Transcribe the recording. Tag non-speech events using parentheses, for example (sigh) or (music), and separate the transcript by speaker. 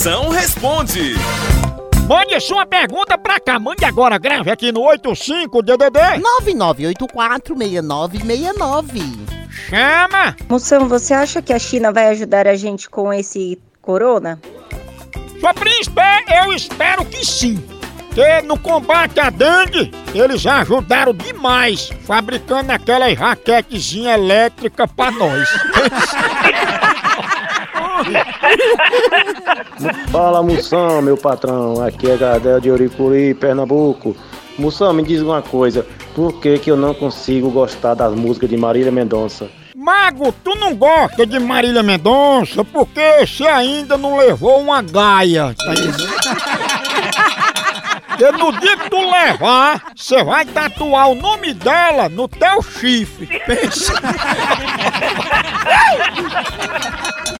Speaker 1: Moção responde.
Speaker 2: Mande sua pergunta pra cá. Mande agora, grave aqui no 85DDD.
Speaker 3: 99846969.
Speaker 2: Chama!
Speaker 4: Moção, você acha que a China vai ajudar a gente com esse corona?
Speaker 2: Sua príncipe, eu espero que sim. Que no combate à dengue, eles ajudaram demais, fabricando aquelas raquetezinha elétrica pra nós. (laughs) (laughs)
Speaker 5: Fala Moção, meu patrão. Aqui é Gardel de Oricuri, Pernambuco. Moção, me diz uma coisa. Por que, que eu não consigo gostar das músicas de Marília Mendonça?
Speaker 2: Mago, tu não gosta de Marília Mendonça porque você ainda não levou uma gaia, tá? Porque no dia que tu levar, você vai tatuar o nome dela no teu chifre. (laughs) Pensa.